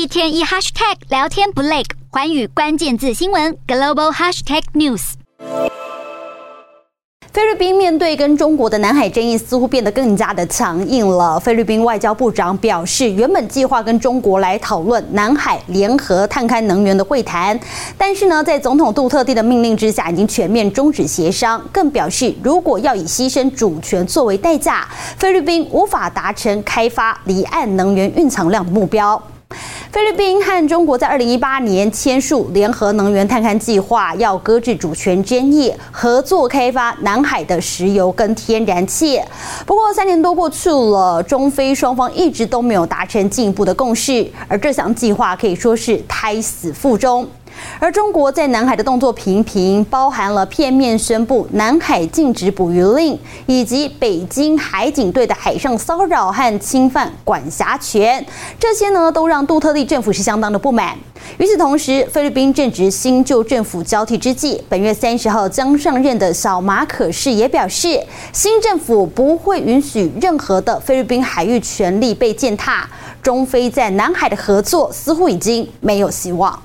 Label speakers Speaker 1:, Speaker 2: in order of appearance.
Speaker 1: 一天一 hashtag 聊天不累，寰宇关键字新闻 global hashtag news。
Speaker 2: 菲律宾面对跟中国的南海争议，似乎变得更加的强硬了。菲律宾外交部长表示，原本计划跟中国来讨论南海联合探勘能源的会谈，但是呢，在总统杜特地的命令之下，已经全面终止协商。更表示，如果要以牺牲主权作为代价，菲律宾无法达成开发离岸能源蕴藏量的目标。菲律宾和中国在二零一八年签署联合能源探勘计划，要搁置主权争议，合作开发南海的石油跟天然气。不过三年多过去了，中非双方一直都没有达成进一步的共识，而这项计划可以说是胎死腹中。而中国在南海的动作频频，包含了片面宣布南海禁止捕鱼令，以及北京海警队的海上骚扰和侵犯管辖权，这些呢都让杜特利政府是相当的不满。与此同时，菲律宾正值新旧政府交替之际，本月三十号将上任的小马可士也表示，新政府不会允许任何的菲律宾海域权利被践踏，中菲在南海的合作似乎已经没有希望。